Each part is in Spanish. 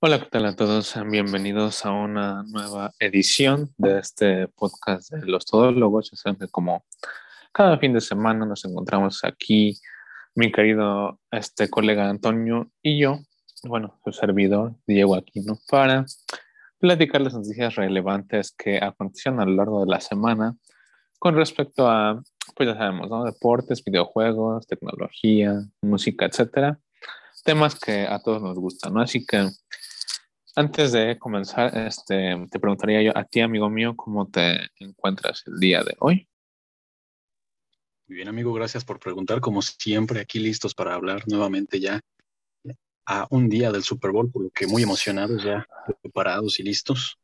Hola, ¿qué tal a todos? Bienvenidos a una nueva edición de este podcast de los todólogos. Ya saben que como cada fin de semana nos encontramos aquí, mi querido este colega Antonio y yo, bueno, su servidor Diego Aquino, para platicar las noticias relevantes que acontecieron a lo largo de la semana con respecto a, pues ya sabemos, ¿no? Deportes, videojuegos, tecnología, música, etcétera. Temas que a todos nos gustan, ¿no? Así que antes de comenzar, este, te preguntaría yo a ti, amigo mío, ¿cómo te encuentras el día de hoy? Muy bien, amigo, gracias por preguntar. Como siempre, aquí listos para hablar nuevamente ya a un día del Super Bowl, por lo que muy emocionados ya, preparados y listos.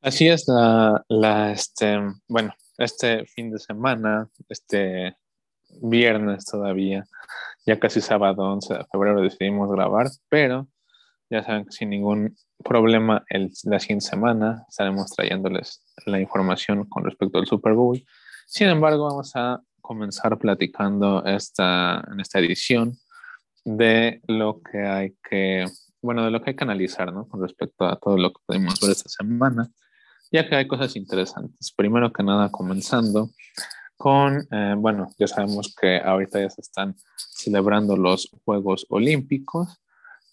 Así es, la, la, este, bueno, este fin de semana, este viernes todavía, ya casi sábado 11 de febrero decidimos grabar, pero ya saben sin ningún problema el, la siguiente semana estaremos trayéndoles la información con respecto al Super Bowl. Sin embargo, vamos a comenzar platicando esta, en esta edición de lo que hay que, bueno, de lo que hay que analizar, ¿no? Con respecto a todo lo que pudimos ver esta semana, ya que hay cosas interesantes. Primero que nada, comenzando con, eh, bueno, ya sabemos que ahorita ya se están celebrando los Juegos Olímpicos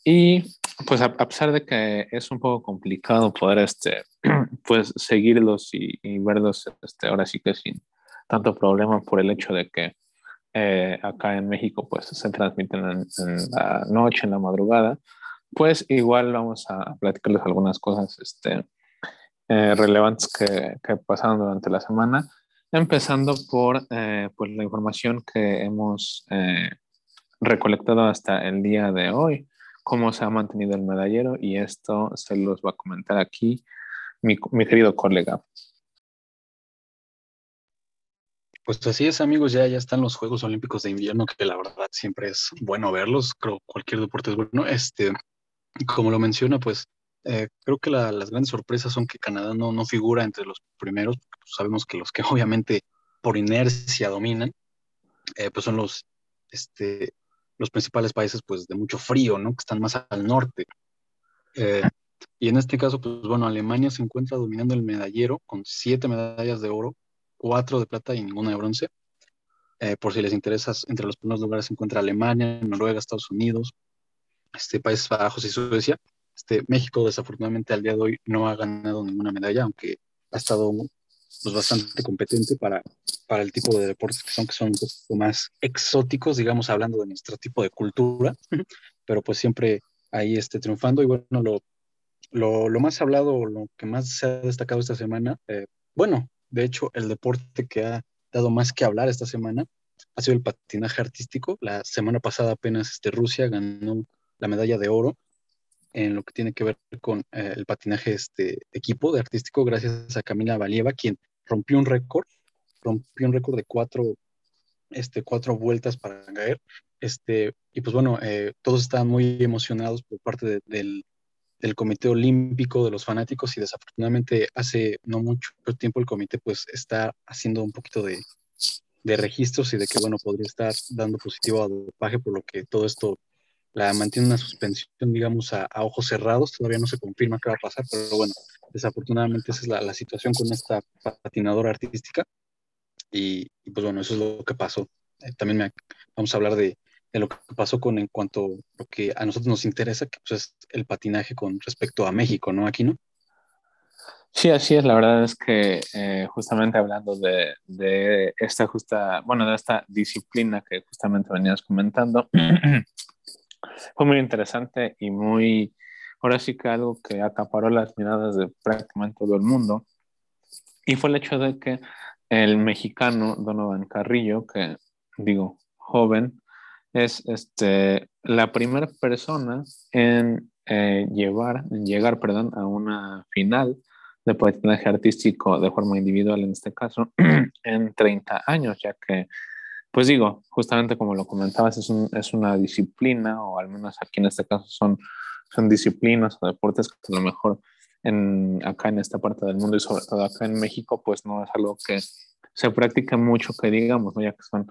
y pues a, pesar de que es un poco complicado poder este, pues seguirlos y, verlos este, ahora sí que sin tanto problema por el hecho de que eh, acá en México pues se transmiten en, la noche, en la madrugada, pues igual vamos a platicarles algunas cosas este, eh, relevantes que, que, pasaron durante la semana, empezando por eh, pues la información que hemos recolectado hasta el día de hoy cómo se ha mantenido el medallero y esto se los va a comentar aquí mi, querido colega. Pues así es, amigos, ya, ya están los Juegos Olímpicos de Invierno, que la verdad siempre es bueno verlos, creo cualquier deporte es bueno. Este, como lo menciona, pues eh, creo que las grandes sorpresas son que Canadá no, no figura entre los primeros, pues, sabemos que los que obviamente por inercia dominan, eh, pues son los, este, los principales países pues de mucho frío, ¿no? Que están más al norte. Eh, y en este caso, pues bueno, Alemania se encuentra dominando el medallero con siete medallas de oro, cuatro de plata y ninguna de bronce. Eh, por si les interesa, entre los primeros lugares se encuentra Alemania, Noruega, Estados Unidos, este, Países Bajos y Suecia. Este, México, desafortunadamente, al día de hoy no ha ganado ninguna medalla, aunque ha estado pues, bastante competente para, para el tipo de deportes que son, que son un poco más exóticos, digamos, hablando de nuestro tipo de cultura, pero pues siempre ahí esté triunfando. Y bueno, lo, lo, lo, más hablado, lo que más se ha destacado esta semana, eh, bueno, de hecho, el deporte que ha dado más que hablar esta semana ha sido el patinaje artístico. La semana pasada apenas este, Rusia ganó la medalla de oro en lo que tiene que ver con eh, el patinaje este, equipo de artístico, gracias a Camila Valieva, quien rompió un récord, rompió un récord de cuatro, este, cuatro vueltas para caer. Este, y pues bueno, eh, todos estaban muy emocionados por parte del, del Comité Olímpico, de los fanáticos, y desafortunadamente hace no mucho tiempo el comité pues está haciendo un poquito de, de registros y de que bueno, podría estar dando positivo a dopaje, por lo que todo esto la mantiene una suspensión, digamos, a, ojos cerrados. Todavía no se confirma qué va a pasar, pero bueno, desafortunadamente esa es la, situación con esta patinadora artística. Y, pues bueno, eso es lo que pasó. Eh, también vamos a hablar de, lo que pasó con en cuanto a lo que a nosotros nos interesa, que pues, es el patinaje con respecto a México, ¿no? Aquí, ¿no? Sí, así es. La verdad es que eh, justamente hablando de, de, esta justa, bueno, de esta disciplina que justamente venías comentando, fue muy interesante y muy, ahora sí que algo que acaparó las miradas de prácticamente todo el mundo. Y fue el hecho de que el mexicano Donovan Carrillo, que digo, joven, es este, la primera persona en eh, llevar, en llegar perdón, a una final de patinaje artístico de forma individual, en este caso, en 30 años, ya que pues digo, justamente como lo comentabas, es, un, es, una disciplina, o al menos aquí en este caso son, son disciplinas o deportes que a lo mejor en, acá en esta parte del mundo y sobre todo acá en México, pues no es algo que se practica mucho, que digamos, ¿no? ya que son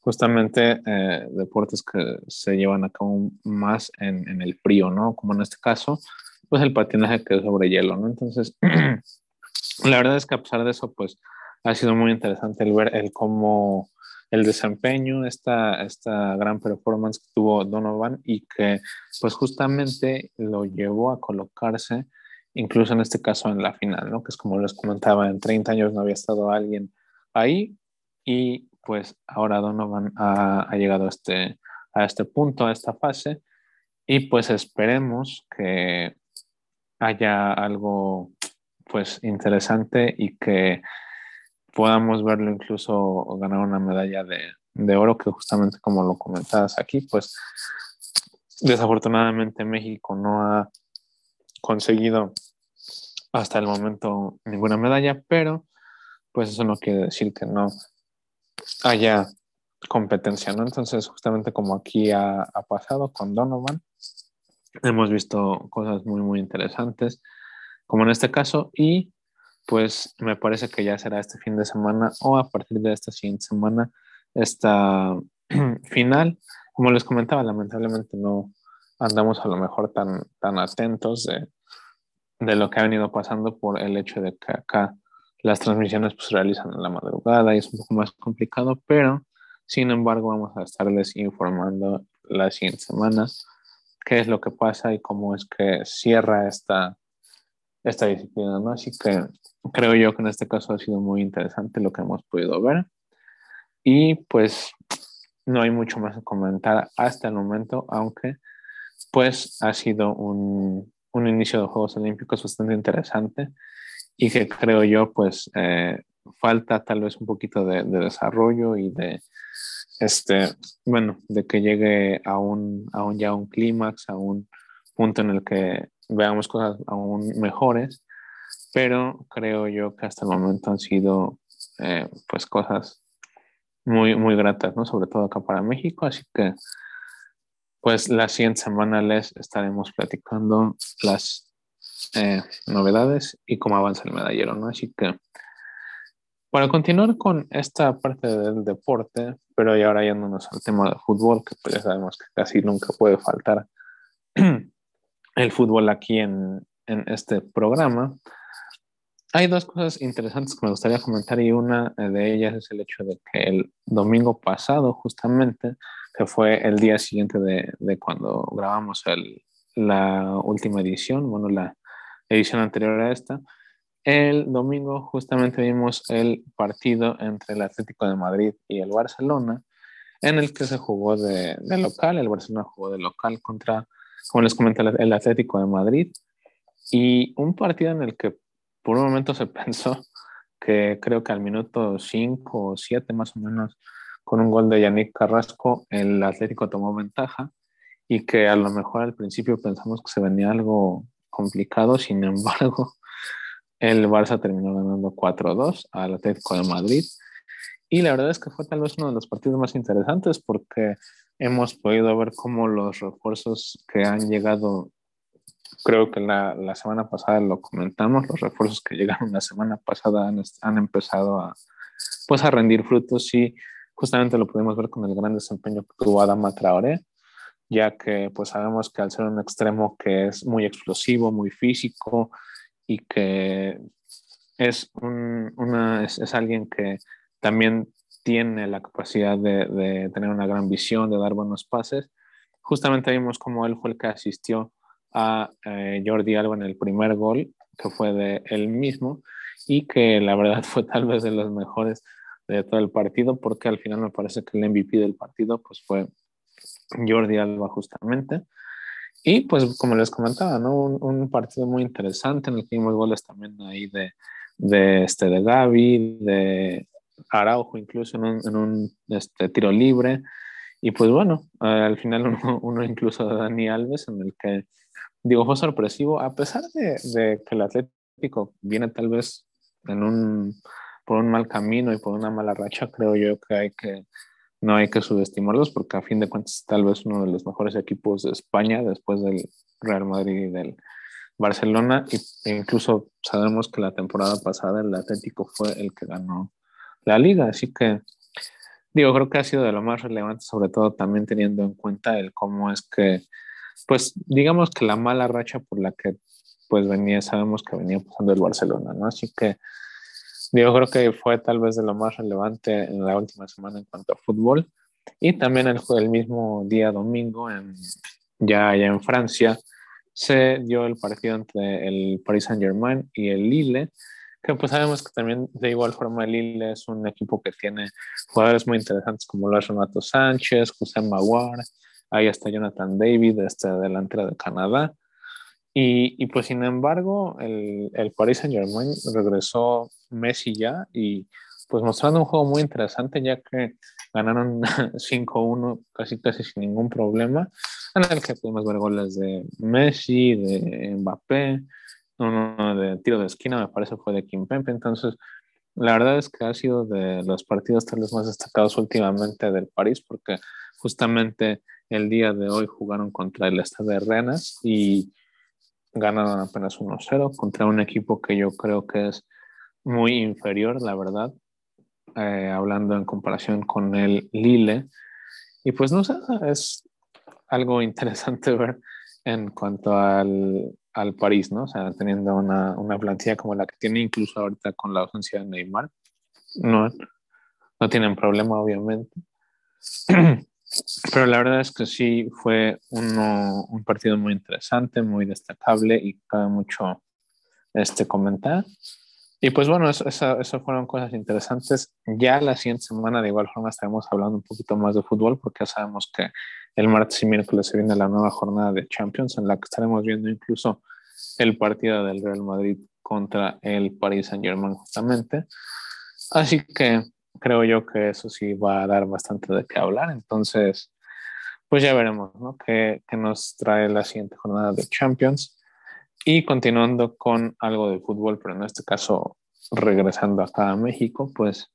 justamente eh, deportes que se llevan a cabo más en, en, el frío, ¿no? Como en este caso, pues el patinaje que es sobre hielo, ¿no? Entonces, la verdad es que a pesar de eso, pues ha sido muy interesante el ver el cómo el desempeño, esta, esta gran performance que tuvo Donovan y que pues justamente lo llevó a colocarse incluso en este caso en la final, ¿no? Que es como les comentaba, en 30 años no había estado alguien ahí y pues ahora Donovan ha, llegado a este, a este punto, a esta fase y pues esperemos que haya algo pues interesante y que podamos verlo incluso ganar una medalla de, de oro que justamente como lo comentabas aquí pues desafortunadamente México no ha conseguido hasta el momento ninguna medalla, pero pues eso no quiere decir que no haya competencia, ¿no? Entonces, justamente como aquí ha, ha pasado con Donovan, hemos visto cosas muy, muy interesantes, como en este caso, y pues me parece que ya será este fin de semana o a partir de esta siguiente semana esta final. Como les comentaba, lamentablemente no, andamos a lo mejor tan, tan atentos de, de lo que ha venido pasando por el hecho de que acá las transmisiones pues, se realizan en la madrugada y es un poco más complicado, pero sin embargo vamos a estarles informando la siguiente semana qué es lo que pasa y cómo es que cierra esta, esta disciplina, ¿no? Así que creo yo que en este caso ha sido muy interesante lo que hemos podido ver. Y pues no hay mucho más que comentar hasta el momento, aunque pues ha sido un, un inicio de Juegos Olímpicos bastante interesante y que creo yo pues eh, falta tal vez un poquito de, de, desarrollo y de este bueno de que llegue a un, a un ya un clímax a un punto en el que veamos cosas aún mejores pero creo yo que hasta el momento han sido eh, pues cosas muy muy gratas no sobre todo acá para México así que pues la siguiente semana les estaremos platicando las eh, novedades y cómo avanza el medallero, ¿no? Así que para continuar con esta parte del deporte, pero y ahora yéndonos al tema del fútbol, que pues ya sabemos que casi nunca puede faltar el fútbol aquí en, en este programa, hay dos cosas interesantes que me gustaría comentar y una de ellas es el hecho de que el domingo pasado, justamente, que fue el día siguiente de, de cuando grabamos el, la última edición, bueno, la edición anterior a esta. El domingo justamente vimos el partido entre el Atlético de Madrid y el Barcelona, en el que se jugó de, de local, el Barcelona jugó de local contra, como les comenté, el Atlético de Madrid, y un partido en el que por un momento se pensó que creo que al minuto 5 o 7 más o menos con un gol de Yannick Carrasco, el Atlético tomó ventaja y que a lo mejor al principio pensamos que se venía algo complicado, sin embargo, el Barça terminó ganando 4-2 al Atlético de Madrid. Y la verdad es que fue tal vez uno de los partidos más interesantes porque hemos podido ver cómo los refuerzos que han llegado, creo que la, la semana pasada lo comentamos, los refuerzos que llegaron la semana pasada han, han empezado a, pues a rendir frutos y justamente lo pudimos ver con el gran desempeño que tuvo Adama Traoré, ya que pues sabemos que al ser un extremo que es muy explosivo, muy físico y que es, un, una, es, es alguien que también tiene la capacidad de, de, tener una gran visión, de dar buenos pases. Justamente vimos como él fue el que asistió a eh, Jordi Alba en el primer gol, que fue de él mismo, y que la verdad fue tal vez de los mejores de todo el partido, porque al final me parece que el MVP del partido pues fue Jordi Alba justamente. Y pues como les comentaba, ¿no? Un, partido muy interesante en el que vimos goles también ahí de, de, este, de Gaby, de Araujo incluso en un, en este, tiro libre. Y pues bueno, al final uno, uno, incluso de Dani Alves en el que, digo, fue sorpresivo, a pesar de, que el Atlético viene tal vez en un por un mal camino y por una mala racha, creo yo que no hay que subestimarlos porque a fin de cuentas tal vez uno de los mejores equipos de España después del Real Madrid y del Barcelona e incluso sabemos que la temporada pasada el Atlético fue el que ganó la liga, así que digo, creo que ha sido de lo más relevante, sobre todo también teniendo en cuenta el cómo es que, pues, digamos que la mala racha por la que pues venía, sabemos que venía pasando el Barcelona, ¿no? Así que yo creo que fue tal vez de lo más relevante en la última semana en cuanto a fútbol. Y también el, mismo día domingo, en, ya allá en Francia, se dio el partido entre el Paris Saint Germain y el Lille, que pues sabemos que también de igual forma el Lille es un equipo que tiene jugadores muy interesantes como lo es Renato Sánchez, José Maguire, ahí está Jonathan David, este delantero de Canadá, y, pues sin embargo, el, el Paris Saint Germain regresó Messi ya y pues mostrando un juego muy interesante ya que ganaron 5-1 casi casi sin ningún problema, en el que pudimos ver goles de Messi, de Mbappé, uno de tiro de esquina me parece fue de Kim Pempe, entonces la verdad es que ha sido de los partidos tal vez más destacados últimamente del París porque justamente el día de hoy jugaron contra el Estado de Rennes y ganaron apenas 1-0 contra un equipo que yo creo que es muy inferior, la verdad, eh, hablando en comparación con el Lille. Y pues no sé, es algo interesante ver en cuanto al, al París, ¿no? O sea, teniendo una, una, plantilla como la que tiene, incluso ahorita con la ausencia de Neymar, no, no tienen problema, obviamente. Pero la verdad es que sí fue uno, un partido muy interesante, muy destacable y cabe mucho este, comentar. Y pues bueno, eso, eso, fueron cosas interesantes. Ya la siguiente semana de igual forma estaremos hablando un poquito más de fútbol porque ya sabemos que el martes y miércoles se viene la nueva jornada de Champions en la que estaremos viendo incluso el partido del Real Madrid contra el Paris Saint Germain justamente. Así que creo yo que eso sí va a dar bastante de qué hablar. Entonces, pues ya veremos, ¿no? ¿Qué, qué nos trae la siguiente jornada de Champions? Y continuando con algo de fútbol, pero en este caso regresando acá a México, pues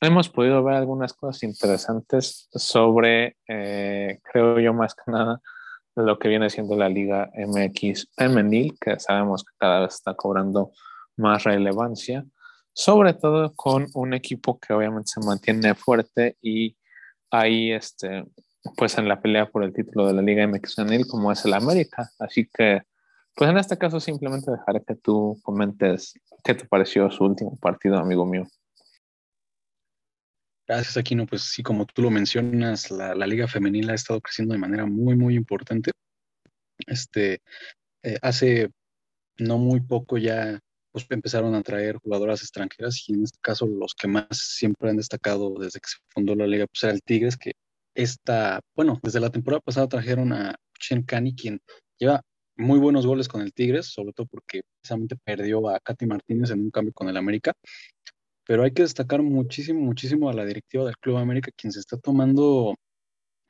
hemos podido ver algunas cosas interesantes sobre, eh, creo yo más que nada, lo que viene siendo la Liga MX femenil, que sabemos que cada vez está cobrando más relevancia sobre todo con un equipo que obviamente se mantiene fuerte y ahí, este, pues en la pelea por el título de la Liga MX como es el América. Así que, pues en este caso simplemente dejaré que tú comentes qué te pareció su último partido, amigo mío. Gracias, Aquino. Pues sí, como tú lo mencionas, la, Liga Femenil ha estado creciendo de manera muy, muy importante. Este, eh, hace no muy poco ya pues empezaron a traer jugadoras extranjeras y en este caso los que más siempre han destacado desde que se fundó la liga pues era el Tigres que esta, bueno, desde la temporada pasada trajeron a Chen Kani quien lleva muy buenos goles con el Tigres, sobre todo porque precisamente perdió a Katy Martínez en un cambio con el América. Pero hay que destacar muchísimo, muchísimo a la directiva del Club América, quien se está tomando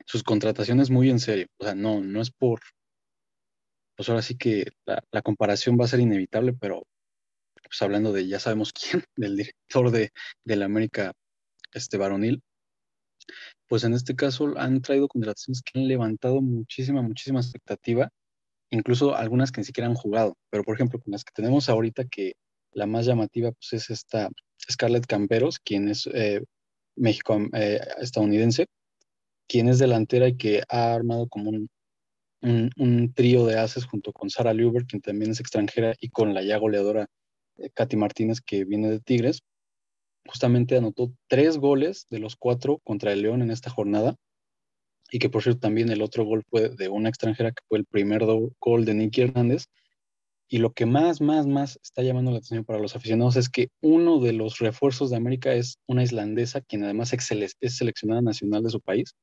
sus contrataciones muy en serio. O sea, no, no es por, pues ahora sí que la, la comparación va a ser inevitable, pero pues hablando de ya sabemos quién, del director de, la América este varonil, pues en este caso han traído contrataciones que han levantado muchísima, muchísima expectativa, incluso algunas que ni siquiera han jugado, pero por ejemplo con las que tenemos ahorita que la más llamativa pues es esta Scarlett Camperos, quien es eh, México eh, estadounidense, quien es delantera y que ha armado como un, un, trío de haces junto con Sara Luber, quien también es extranjera, y con la ya goleadora Katy Martínez, que viene de Tigres, justamente anotó tres goles de los cuatro contra el León en esta jornada. Y que por cierto también el otro gol fue de una extranjera que fue el primer gol de Nicky Hernández. Y lo que más, más, más está llamando la atención para los aficionados es que uno de los refuerzos de América es una islandesa, quien además es seleccionada nacional de su país,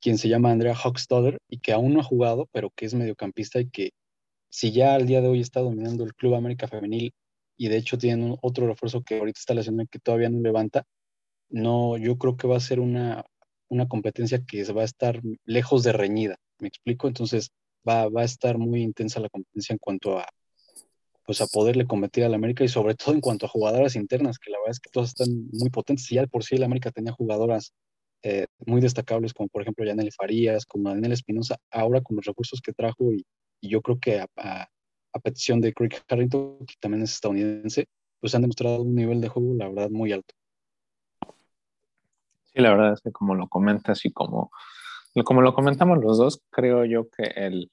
quien se llama Andrea Hochstadter y que aún no ha jugado, pero que es mediocampista y que si ya al día de hoy está dominando el Club América Femenil y de hecho tienen otro refuerzo que ahorita está lesionado que todavía no levanta. No, yo creo que va a ser una, una competencia que va a estar lejos de reñida, ¿me explico? Entonces va, va a estar muy intensa la competencia en cuanto a, pues a poderle competir al América y sobre todo en cuanto a jugadoras internas, que la verdad es que todas están muy potentes. Y ya por sí el América tenía jugadoras eh, muy destacables, como por ejemplo Yaneli Farías, como Daniel Espinosa, ahora con los recursos que trajo y, yo creo que a petición de Craig Harrington, que también es estadounidense, pues han demostrado un nivel de juego, la verdad, muy alto. Sí, la verdad es que como lo comentas y como, como lo comentamos los dos, creo yo que el,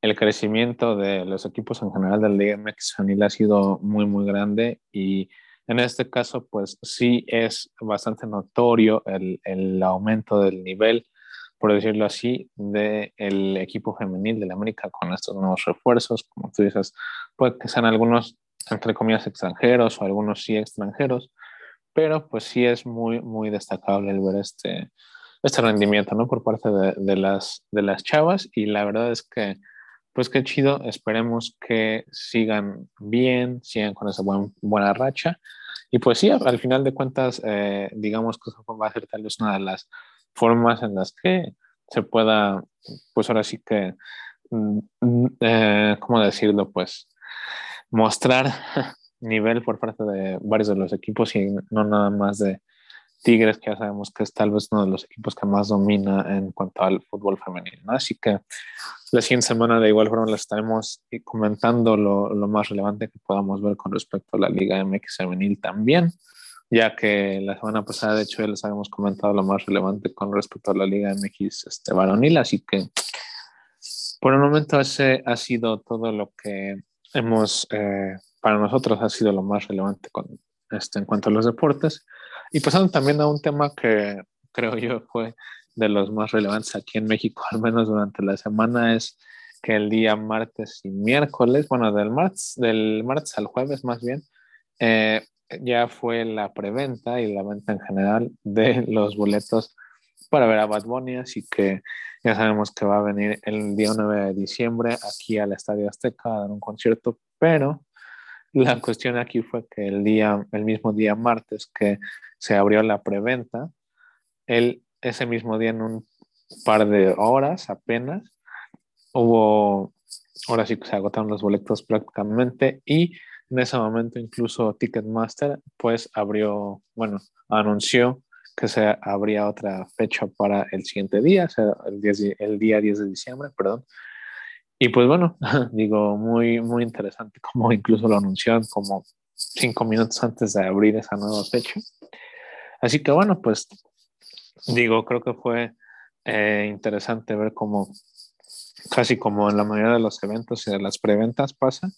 el crecimiento de los equipos en general del Liga MX ha sido muy, muy grande y en este caso, pues sí es bastante notorio el, el aumento del nivel, por decirlo así, del equipo femenil de la América con estos nuevos refuerzos, como tú dices, puede que sean algunos, entre comillas, extranjeros o algunos sí extranjeros, pero pues sí es muy, muy destacable el ver este, este rendimiento, ¿no? Por parte de, de, las, de las chavas y la verdad es que, pues qué chido, esperemos que sigan bien, sigan con esa buena racha y pues sí, al final de cuentas, eh, digamos que va a ser tal vez una de las formas en las que se pueda, pues ahora sí que, mm, mm, eh, ¿cómo decirlo? Pues mostrar nivel por parte de varios de los equipos y no nada más de Tigres, que ya sabemos que es tal vez uno de los equipos que más domina en cuanto al fútbol femenino. Así que la siguiente semana de igual forma les estaremos comentando lo, lo, más relevante que podamos ver con respecto a la Liga MX femenil también, ya que la semana pasada de hecho ya les habíamos comentado lo más relevante con respecto a la Liga MX este, varonil, así que por el momento ese ha sido todo lo que hemos, eh, para nosotros ha sido lo más relevante con, este, en cuanto a los deportes. Y pasando también a un tema que creo yo fue de los más relevantes aquí en México, al menos durante la semana, es que el día martes y miércoles, bueno, del martes, del martes al jueves más bien, eh, ya fue la preventa y la venta en general de los boletos para ver a Bad Bunny, así que ya sabemos que va a venir el día 9 de diciembre aquí al Estadio Azteca a dar un concierto, pero la cuestión aquí fue que el día, el mismo día martes que se abrió la preventa, él ese mismo día en un par de horas apenas hubo, ahora sí que se agotaron los boletos prácticamente y en ese momento incluso Ticketmaster pues abrió, bueno, anunció que se abría otra fecha para el siguiente día, el día 10 de diciembre, perdón, y pues bueno, digo, muy, muy interesante como incluso lo anunciaron como cinco minutos antes de abrir esa nueva fecha. Así que bueno, pues digo, creo que fue eh, interesante ver cómo casi como en la mayoría de los eventos y de las preventas pasa,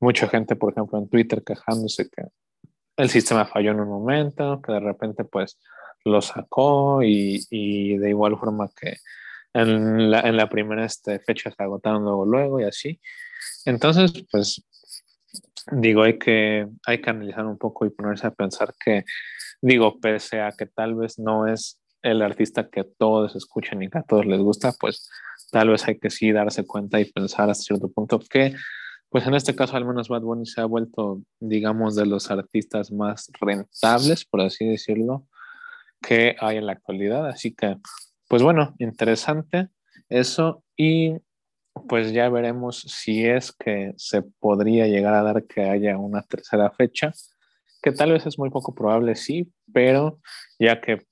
mucha gente, por ejemplo, en Twitter quejándose que el sistema falló en un momento, que de repente pues lo sacó y, y de igual forma que en la, en la primera este, fecha se agotaron luego, luego y así. Entonces, pues digo, hay que, hay que analizar un poco y ponerse a pensar que, digo, pese a que tal vez no es el artista que todos escuchen y que a todos les gusta, pues tal vez hay que sí darse cuenta y pensar hasta cierto punto que, pues en este caso al menos Bad Bunny se ha vuelto, digamos, de los artistas más rentables, por así decirlo, que hay en la actualidad. Así que pues bueno, interesante eso y pues ya veremos si es que se podría llegar a dar que haya una tercera fecha, que tal vez es muy poco probable, sí, pero ya que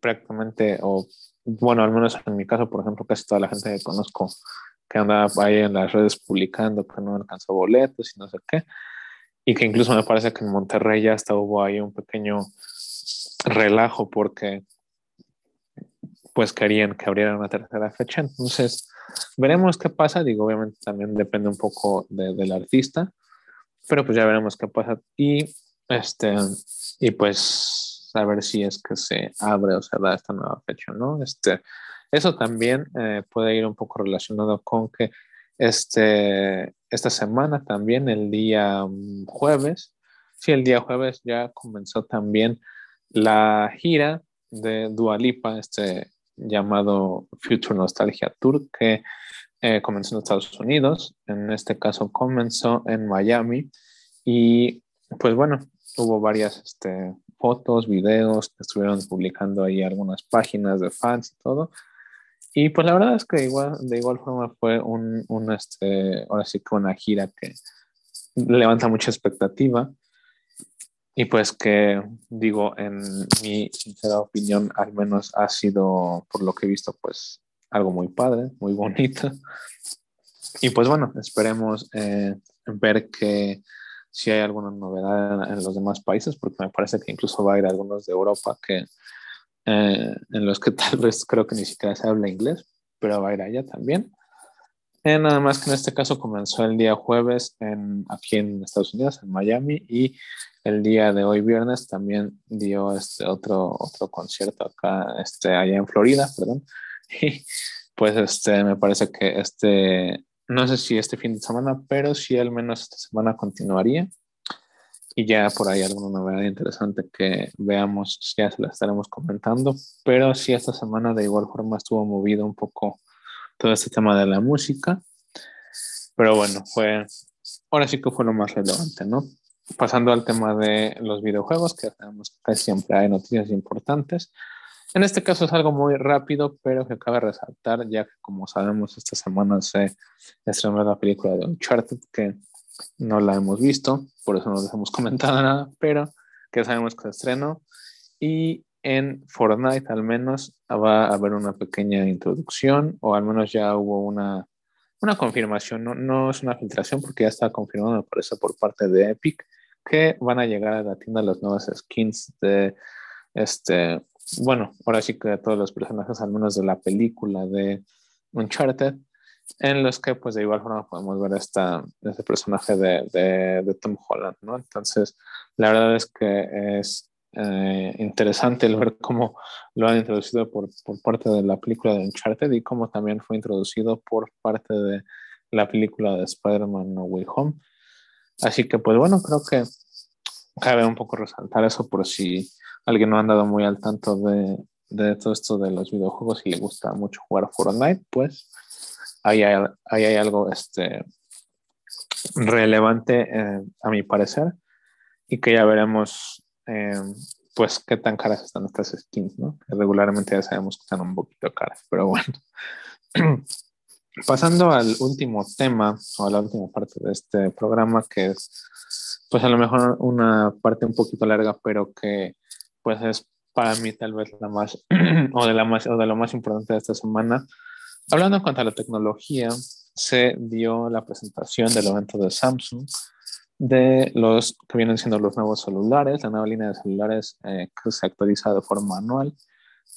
prácticamente, o bueno, al menos en mi caso, por ejemplo, casi toda la gente que conozco que anda ahí en las redes publicando que no alcanzó boletos y no sé qué, y que incluso me parece que en Monterrey ya hasta hubo ahí un pequeño relajo porque pues querían que abrieran una tercera fecha. Entonces, veremos qué pasa. Digo, obviamente también depende un poco de, del artista, pero pues ya veremos qué pasa. Y, este, y pues a ver si es que se abre o se da esta nueva fecha, ¿no? Este, eso también eh, puede ir un poco relacionado con que este, esta semana también, el día mm, jueves, sí, el día jueves ya comenzó también la gira de Dualipa, este llamado Future Nostalgia Tour que eh, comenzó en Estados Unidos, en este caso comenzó en Miami y pues bueno, hubo varias este, fotos, videos que estuvieron publicando ahí algunas páginas de fans y todo. Y pues la verdad es que igual, de igual forma fue un, un este, ahora sí que una gira que levanta mucha expectativa y pues que digo, en mi sincera opinión, al menos ha sido, por lo que he visto, pues algo muy padre, muy bonito. Y pues bueno, esperemos eh, ver que si hay alguna novedad en, los demás países, porque me parece que incluso va a ir algunos de Europa que eh, en los que tal vez creo que ni siquiera se habla inglés, pero va a ir allá también. Eh, nada más que en este caso comenzó el día jueves en, aquí en Estados Unidos, en Miami, y el día de hoy viernes también dio este otro, otro concierto acá, este, allá en Florida, perdón. Y pues este, me parece que este, no sé si este fin de semana, pero sí al menos esta semana continuaría. Y ya por ahí alguna novedad interesante que veamos, ya se la estaremos comentando. Pero sí esta semana de igual forma estuvo movido un poco todo este tema de la música. Pero bueno, fue, ahora sí que fue lo más relevante, ¿no? Pasando al tema de los videojuegos, que sabemos que siempre hay noticias importantes. En este caso es algo muy rápido, pero que cabe resaltar, ya que como sabemos, esta semana se estrenó la película de Uncharted, que no la hemos visto, por eso no les hemos comentado nada, pero que sabemos que se estrenó. Y en Fortnite al menos va a haber una pequeña introducción, o al menos ya hubo una, una confirmación, no, no es una filtración porque ya está confirmado, me parece, por parte de Epic, que van a llegar a la tienda las nuevas skins de este, bueno, ahora sí que de todos los personajes, al menos de la película de Uncharted, en los que pues de igual forma podemos ver esta, este personaje de, de, Tom Holland, ¿no? Entonces, la verdad es que es eh, interesante el ver cómo lo han introducido por, por, parte de la película de Uncharted y cómo también fue introducido por parte de la película de Spider-Man No Way Home. Así que pues bueno, creo que cabe un poco resaltar eso por si alguien no ha andado muy al tanto de, de todo esto de los videojuegos y le gusta mucho jugar Fortnite, pues ahí hay, ahí hay algo este, relevante eh, a mi parecer y que ya veremos eh, pues qué tan caras están estas skins, ¿no? Que regularmente ya sabemos que están un poquito caras, pero bueno. Pasando al último tema o a la última parte de este programa que es pues a lo mejor una parte un poquito larga, pero que pues es para mí tal vez la más, o de, la más, o de lo más importante de esta semana. Hablando en cuanto a la tecnología, se dio la presentación del evento de Samsung de los que vienen siendo los nuevos celulares, la nueva línea de celulares eh, que se actualiza de forma anual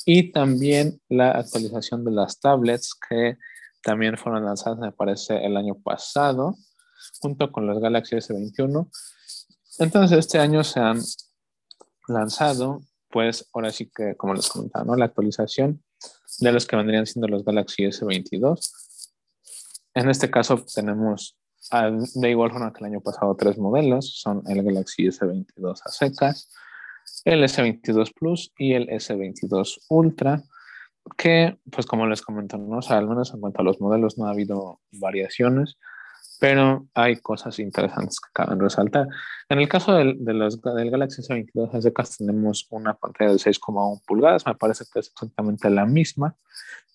y también la actualización de las tablets que también fueron lanzadas, me parece, el año pasado, junto con los Galaxy S21 entonces, este año se han lanzado, pues ahora sí que, como les comentaba, ¿no? la actualización de los que vendrían siendo los Galaxy S22. En este caso tenemos de igual forma que el año pasado tres modelos, son el Galaxy S22 a el S22 Plus y el S22 Ultra, que pues como les sea, al menos en cuanto a los modelos no ha habido variaciones, pero hay cosas interesantes que caben resaltar. En el caso del, de los, del Galaxy S22 SDK tenemos una pantalla de 6,1 pulgadas, me parece que es exactamente la misma,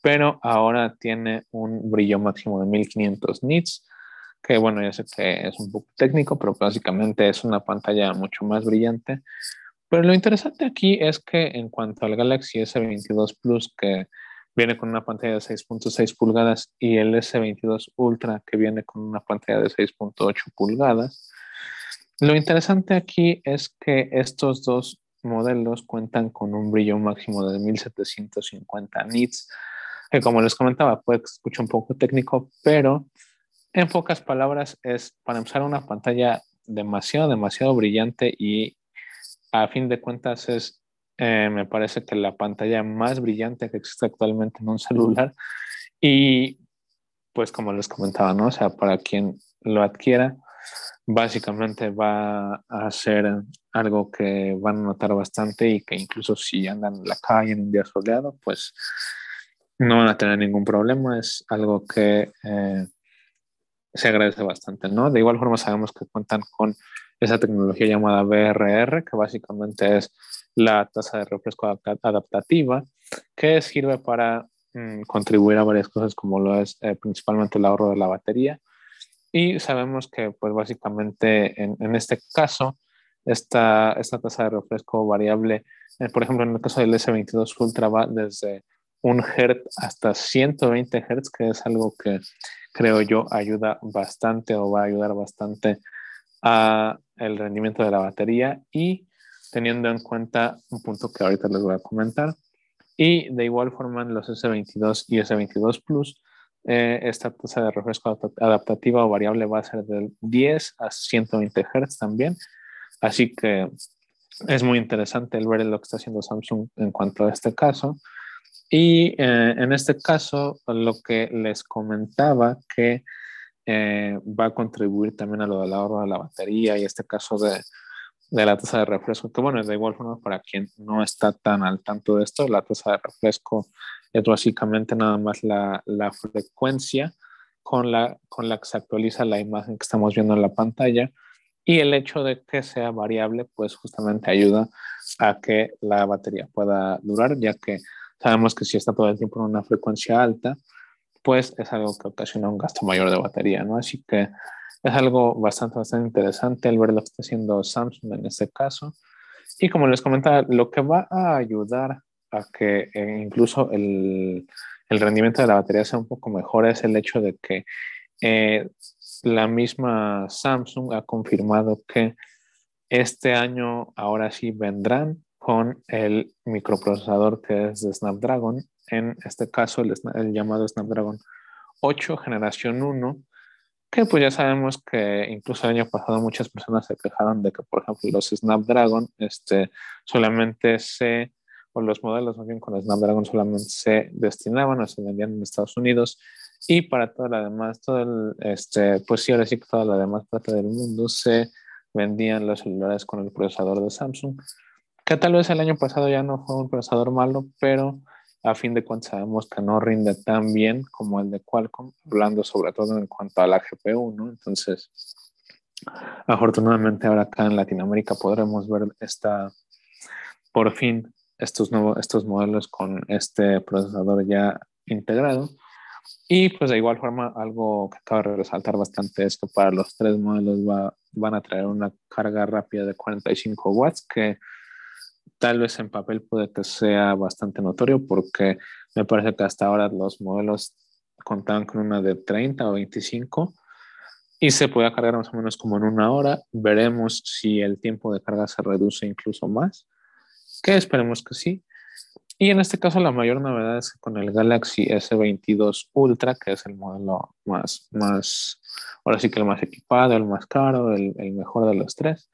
pero ahora tiene un brillo máximo de 1500 nits, que bueno, ya sé que es un poco técnico, pero básicamente es una pantalla mucho más brillante. Pero lo interesante aquí es que en cuanto al Galaxy S22 Plus, que viene con una pantalla de 6.6 pulgadas y el S22 Ultra que viene con una pantalla de 6.8 pulgadas. Lo interesante aquí es que estos dos modelos cuentan con un brillo máximo de 1750 nits, que como les comentaba, puede que escuche un poco técnico, pero en pocas palabras es para usar una pantalla demasiado, demasiado brillante y a fin de cuentas es eh, me parece que la pantalla más brillante que existe actualmente en un celular. Y pues como les comentaba, ¿no? O sea, para quien lo adquiera, básicamente va a ser algo que van a notar bastante y que incluso si andan en la calle en un día soleado, pues no van a tener ningún problema. Es algo que eh, se agradece bastante, ¿no? De igual forma sabemos que cuentan con esa tecnología llamada BRR, que básicamente es la tasa de refresco adaptativa, que sirve para mm, contribuir a varias cosas como lo es eh, principalmente el ahorro de la batería. Y sabemos que pues básicamente en, en este caso, esta, esta tasa de refresco variable, eh, por ejemplo en el caso del S22 Ultra va desde 1 Hz hasta 120 Hz, que es algo que creo yo ayuda bastante o va a ayudar bastante a el rendimiento de la batería y teniendo en cuenta un punto que ahorita les voy a comentar, Y de igual forma los S22 y S22 Plus, eh, esta tasa de refresco adaptativa o variable va a ser del 10 a 120 Hz también. Así que es muy interesante el ver lo que está haciendo Samsung en cuanto a este caso. Y eh, en este caso, lo que les comentaba que eh, va a contribuir también a lo del ahorro de la batería y este caso de, de la tasa de refresco, que bueno, de igual forma para quien no está tan al tanto de esto, la tasa de refresco es básicamente nada más la, la frecuencia con la, con la que se actualiza la imagen que estamos viendo en la pantalla. Y el hecho de que sea variable, pues justamente ayuda a que la batería pueda durar, ya que sabemos que si está todo el tiempo en una frecuencia alta, pues es algo que ocasiona un gasto mayor de batería, ¿no? Así que es algo bastante, bastante interesante el ver lo que está haciendo Samsung en este caso. Y como les comentaba, lo que va a ayudar a que eh, incluso el, el, rendimiento de la batería sea un poco mejor es el hecho de que eh, la misma Samsung ha confirmado que este año ahora sí vendrán con el microprocesador que es de Snapdragon, en este caso el, el llamado Snapdragon 8 generación 1, que pues ya sabemos que incluso el año pasado muchas personas se quejaron de que, por ejemplo, los Snapdragon este, solamente se, o los modelos más bien con Snapdragon solamente se destinaban o se vendían en Estados Unidos. Y para toda la demás, todo el, este, pues sí, ahora sí que toda la demás parte del mundo se vendían los celulares con el procesador de Samsung, que tal vez el año pasado ya no fue un procesador malo, pero a fin de cuentas sabemos que no rinde tan bien como el de Qualcomm, hablando sobre todo en cuanto a la GPU, ¿no? Entonces, afortunadamente ahora acá en Latinoamérica podremos ver esta, por fin, estos, nuevos, estos modelos con este procesador ya integrado y pues de igual forma, algo que acaba de resaltar bastante es que para los tres modelos va, van a traer una carga rápida de 45 watts, que tal vez en papel puede que sea bastante notorio porque me parece que hasta ahora los modelos contaban con una de 30 o 25 y se puede cargar más o menos como en una hora. Veremos si el tiempo de carga se reduce incluso más, que esperemos que sí. Y en este caso la mayor novedad es que con el Galaxy S22 Ultra, que es el modelo más, más, ahora sí que el más equipado, el más caro, el, el mejor de los tres,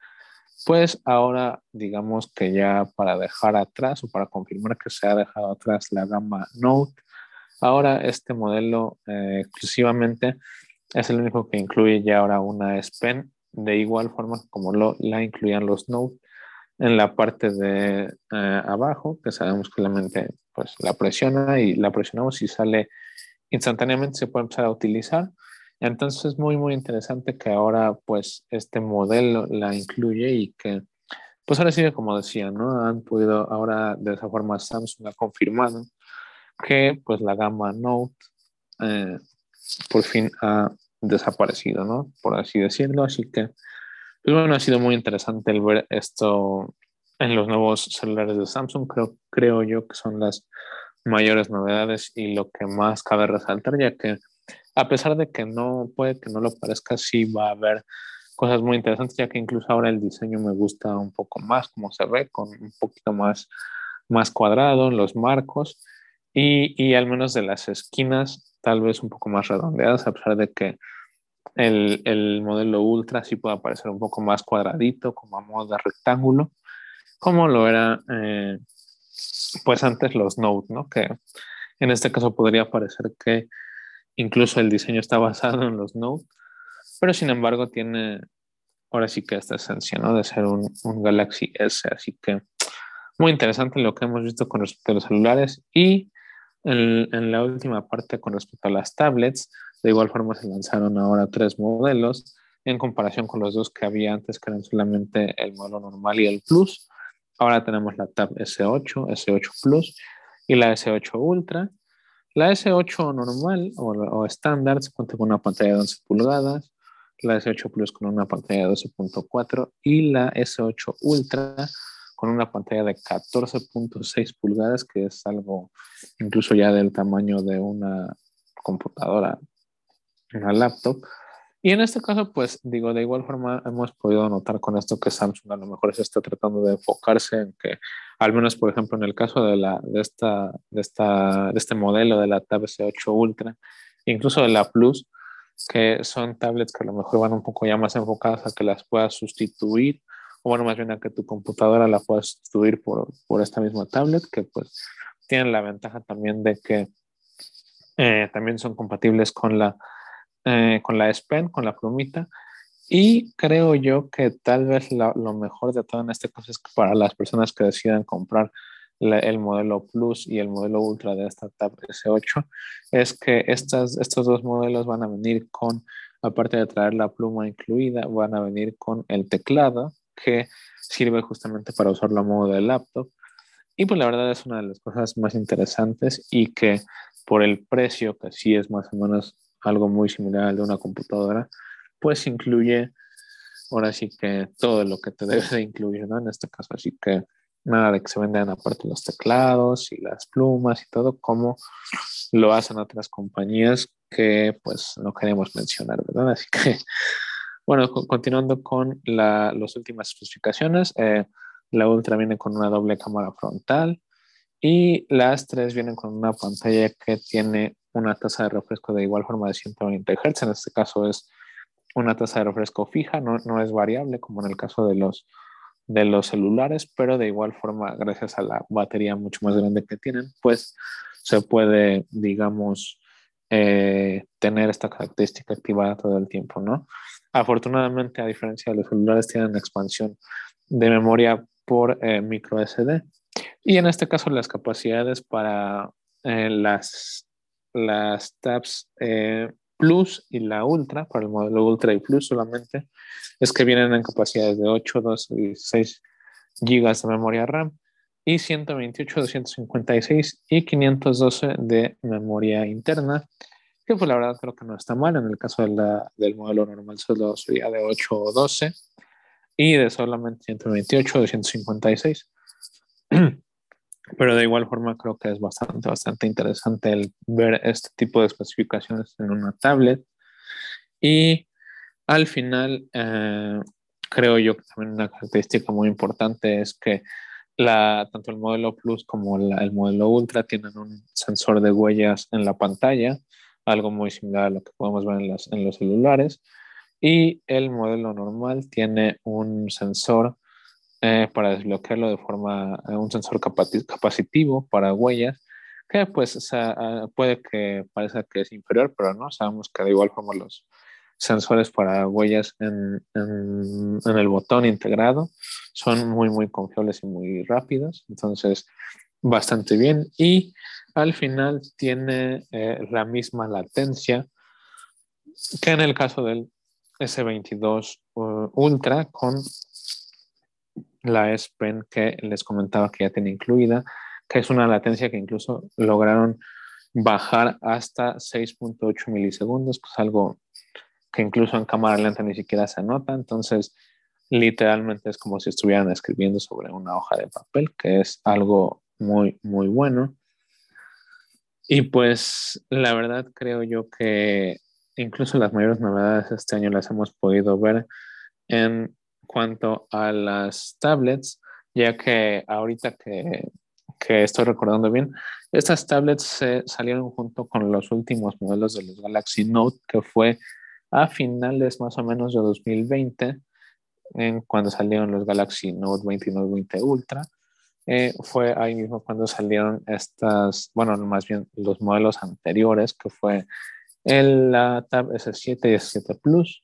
pues ahora digamos que ya para dejar atrás o para confirmar que se ha dejado atrás la gama Note, ahora este modelo eh, exclusivamente es el único que incluye ya ahora una S Pen, de igual forma como lo, la incluían los Note en la parte de eh, abajo, que sabemos que la mente pues, la presiona y la presionamos y sale instantáneamente, se puede empezar a utilizar. Entonces es muy, muy interesante que ahora pues este modelo la incluye y que pues ahora sí, como decía, ¿no? Han podido, ahora de esa forma Samsung ha confirmado que pues la gama Note eh, por fin ha desaparecido, ¿no? Por así decirlo. Así que pues bueno, ha sido muy interesante el ver esto en los nuevos celulares de Samsung. Creo, creo yo que son las mayores novedades y lo que más cabe resaltar, ya que a pesar de que no puede que no lo parezca, sí va a haber cosas muy interesantes, ya que incluso ahora el diseño me gusta un poco más, como se ve, con un poquito más, más cuadrado, los marcos y, y al menos de las esquinas, tal vez un poco más redondeadas, a pesar de que el, el, modelo Ultra sí puede aparecer un poco más cuadradito, como a modo de rectángulo, como lo era eh, pues antes los Note, ¿no? Que en este caso podría parecer que incluso el diseño está basado en los Note, pero sin embargo tiene ahora sí que esta esencia, ¿no? De ser un, Galaxy S, así que muy interesante lo que hemos visto con respecto a los celulares y en, en la última parte con respecto a las tablets, de igual forma se lanzaron ahora tres modelos en comparación con los dos que había antes, que eran solamente el modelo normal y el Plus. Ahora tenemos la Tab S8, S8 Plus y la S8 Ultra. La S8 normal o, estándar se cuenta con una pantalla de 11 pulgadas, la S8 Plus con una pantalla de 12.4 y la S8 Ultra con una pantalla de 14.6 pulgadas, que es algo incluso ya del tamaño de una computadora una laptop. Y en este caso, pues digo, de igual forma hemos podido notar con esto que Samsung a lo mejor se está tratando de enfocarse en que, al menos por ejemplo en el caso de, la, de, esta, de, esta, de este modelo de la Tab S8 Ultra, incluso de la Plus, que son tablets que a lo mejor van un poco ya más enfocadas a que las puedas sustituir, o bueno, más bien a que tu computadora la puedas sustituir por, por esta misma tablet, que pues tienen la ventaja también de que eh, también son compatibles con la eh, con la S Pen, con la plumita. Y creo yo que tal vez lo mejor de todo en este caso es que para las personas que decidan comprar el modelo Plus y el modelo Ultra de esta Tab S8 es que estas, estos dos modelos van a venir con, aparte de traer la pluma incluida, van a venir con el teclado que sirve justamente para usarlo a modo de laptop. Y pues la verdad es una de las cosas más interesantes y que por el precio, que sí es más o menos algo muy similar al de una computadora, pues incluye ahora sí que todo lo que te debe de incluir, ¿no? En este caso, así que nada de que se vendan aparte los teclados y las plumas y todo, como lo hacen otras compañías que pues no queremos mencionar, ¿verdad? Así que, bueno, continuando con la, las últimas especificaciones, eh, la Ultra viene con una doble cámara frontal y las tres vienen con una pantalla que tiene una tasa de refresco de igual forma de 120 Hz. En este caso es una tasa de refresco fija, no, no es variable como en el caso de los, de los celulares, pero de igual forma, gracias a la batería mucho más grande que tienen, pues se puede, digamos, eh, tener esta característica activada todo el tiempo, ¿no? Afortunadamente, a diferencia de los celulares, tienen expansión de memoria por eh, micro SD. Y en este caso, las capacidades para eh, las las tabs eh, Plus y la Ultra, para el modelo Ultra y Plus solamente, es que vienen en capacidades de 8, 12 y 16 GB de memoria RAM y 128, 256 y 512 de memoria interna, que pues la verdad creo que no está mal. En el caso del modelo normal solo sería de 8 o 12 y de solamente 128 o 256. Pero de igual forma creo que es bastante, bastante interesante el ver este tipo de especificaciones en una tablet. Y al final, eh, creo yo que también una característica muy importante es que la, tanto el modelo Plus como el modelo Ultra tienen un sensor de huellas en la pantalla, algo muy similar a lo que podemos ver en, las, en los celulares. Y el modelo normal tiene un sensor eh, para desbloquearlo de forma, eh, un sensor capacitivo para huellas, que pues ah, puede que parezca que es inferior, pero no, sabemos que de igual forma los sensores para huellas en, en, el botón integrado son muy, muy confiables y muy rápidos, entonces bastante bien. Y al final tiene eh, la misma latencia que en el caso del S22 uh, Ultra con la S Pen que les comentaba que ya tiene incluida, que es una latencia que incluso lograron bajar hasta 6.8 milisegundos, pues algo que incluso en cámara lenta ni siquiera se nota, entonces literalmente es como si estuvieran escribiendo sobre una hoja de papel, que es algo muy, muy bueno. Y pues la verdad creo yo que incluso las mayores novedades este año las hemos podido ver en cuanto a las tablets, ya que ahorita que, que estoy recordando bien, estas tablets se salieron junto con los últimos modelos de los Galaxy Note, que fue a finales más o menos de 2020, en cuando salieron los Galaxy Note 20 y Note 20 Ultra. Eh, fue ahí mismo cuando salieron estas, bueno, más bien los modelos anteriores, que fue el la Tab S7 y S7 Plus,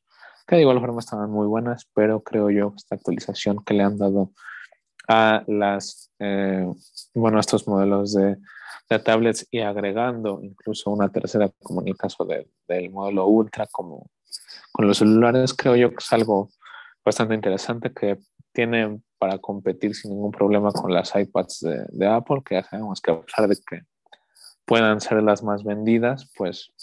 que de igual forma estaban muy buenas, pero creo yo esta actualización que le han dado a las, eh, bueno, estos modelos de, de, tablets y agregando incluso una tercera, como en el caso del modelo Ultra, como con los celulares, creo yo que es algo bastante interesante que tiene para competir sin ningún problema con las iPads de, de Apple, que ya sabemos que a pesar de que puedan ser las más vendidas, pues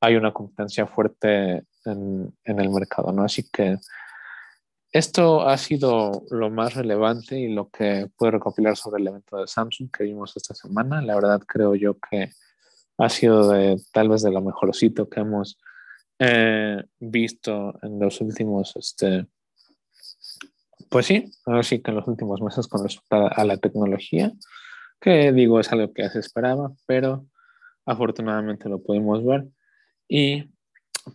hay una competencia fuerte en, el mercado, ¿no? Así que esto ha sido lo más relevante y lo que puedo recopilar sobre el evento de Samsung que vimos esta semana. La verdad creo yo que ha sido de tal vez de lo mejorcito que hemos eh, visto en los últimos, este, pues sí, ahora sí que en los últimos meses con respecto a la tecnología, que digo es algo que se esperaba, pero afortunadamente lo pudimos ver. Y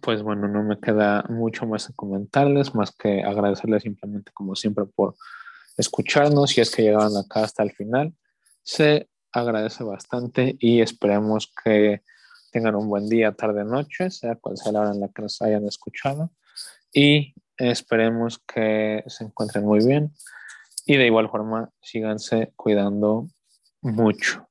pues bueno, no me queda mucho más que comentarles, más que agradecerles simplemente como siempre por escucharnos, si es que llegaron acá hasta el final. Se agradece bastante y esperemos que tengan un buen día, tarde, noche, sea cual sea la hora en la que nos hayan escuchado. Y esperemos que se encuentren muy bien. Y de igual forma, síganse cuidando mucho.